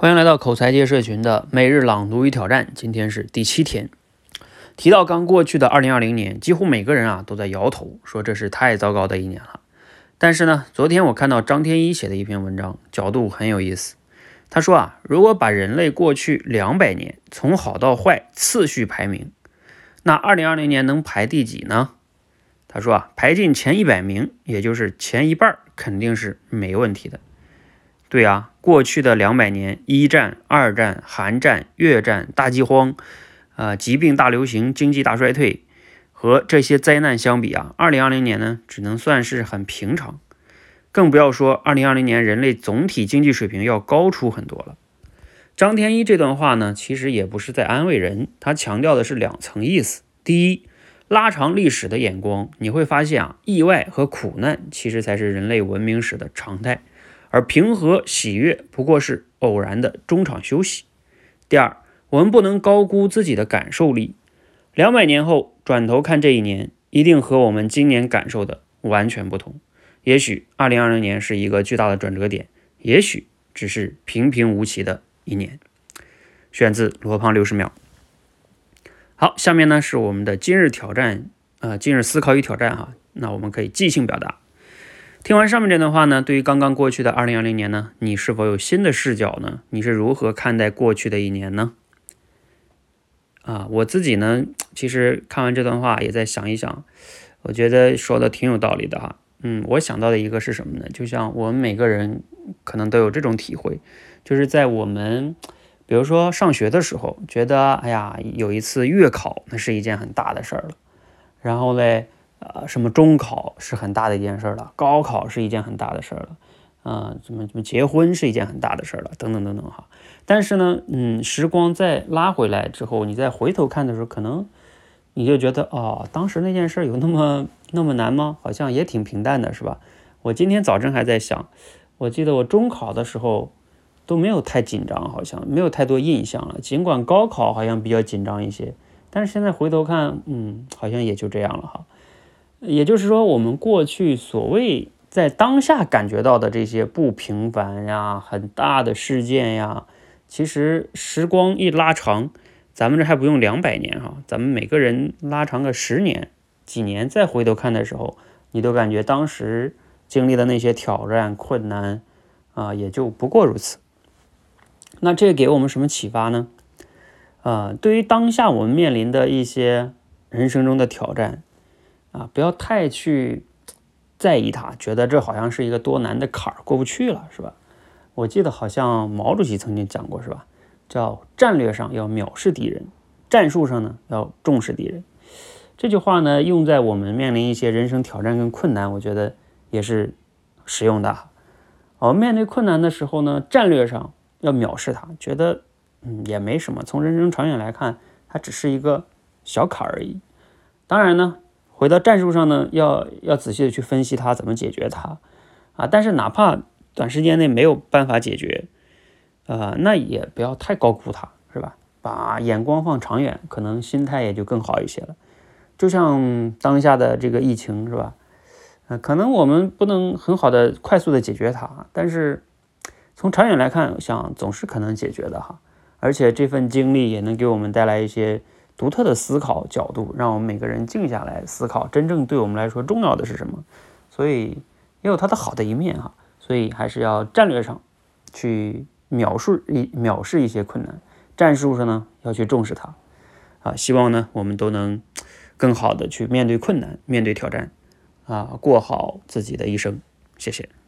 欢迎来到口才界社群的每日朗读与挑战，今天是第七天。提到刚过去的二零二零年，几乎每个人啊都在摇头，说这是太糟糕的一年了。但是呢，昨天我看到张天一写的一篇文章，角度很有意思。他说啊，如果把人类过去两百年从好到坏次序排名，那二零二零年能排第几呢？他说啊，排进前一百名，也就是前一半，肯定是没问题的。对啊，过去的两百年，一战、二战、韩战、越战、大饥荒，呃，疾病大流行、经济大衰退，和这些灾难相比啊，二零二零年呢，只能算是很平常。更不要说二零二零年人类总体经济水平要高出很多了。张天一这段话呢，其实也不是在安慰人，他强调的是两层意思。第一，拉长历史的眼光，你会发现啊，意外和苦难其实才是人类文明史的常态。而平和喜悦不过是偶然的中场休息。第二，我们不能高估自己的感受力。两百年后转头看这一年，一定和我们今年感受的完全不同。也许二零二零年是一个巨大的转折点，也许只是平平无奇的一年。选自罗胖六十秒。好，下面呢是我们的今日挑战，呃，今日思考与挑战哈。那我们可以即兴表达。听完上面这段话呢，对于刚刚过去的二零二零年呢，你是否有新的视角呢？你是如何看待过去的一年呢？啊，我自己呢，其实看完这段话也在想一想，我觉得说的挺有道理的哈。嗯，我想到的一个是什么呢？就像我们每个人可能都有这种体会，就是在我们比如说上学的时候，觉得哎呀，有一次月考那是一件很大的事儿了，然后嘞。呃，什么中考是很大的一件事了，高考是一件很大的事了，啊，怎么怎么结婚是一件很大的事了，等等等等哈。但是呢，嗯，时光再拉回来之后，你再回头看的时候，可能你就觉得，哦，当时那件事有那么那么难吗？好像也挺平淡的，是吧？我今天早晨还在想，我记得我中考的时候都没有太紧张，好像没有太多印象了。尽管高考好像比较紧张一些，但是现在回头看，嗯，好像也就这样了哈。也就是说，我们过去所谓在当下感觉到的这些不平凡呀、很大的事件呀，其实时光一拉长，咱们这还不用两百年哈，咱们每个人拉长个十年、几年再回头看的时候，你都感觉当时经历的那些挑战、困难啊，也就不过如此。那这给我们什么启发呢？啊，对于当下我们面临的一些人生中的挑战。啊，不要太去在意它，觉得这好像是一个多难的坎儿过不去了，是吧？我记得好像毛主席曾经讲过，是吧？叫战略上要藐视敌人，战术上呢要重视敌人。这句话呢用在我们面临一些人生挑战跟困难，我觉得也是实用的。我们面对困难的时候呢，战略上要藐视它，觉得嗯也没什么。从人生长远来看，它只是一个小坎而已。当然呢。回到战术上呢，要要仔细的去分析它怎么解决它，啊，但是哪怕短时间内没有办法解决，呃，那也不要太高估它，是吧？把眼光放长远，可能心态也就更好一些了。就像当下的这个疫情，是吧？呃，可能我们不能很好的快速的解决它，但是从长远来看，想总是可能解决的哈。而且这份经历也能给我们带来一些。独特的思考角度，让我们每个人静下来思考，真正对我们来说重要的是什么？所以也有它的好的一面哈。所以还是要战略上去藐视一藐视一些困难，战术上呢要去重视它。啊，希望呢我们都能更好的去面对困难，面对挑战，啊，过好自己的一生。谢谢。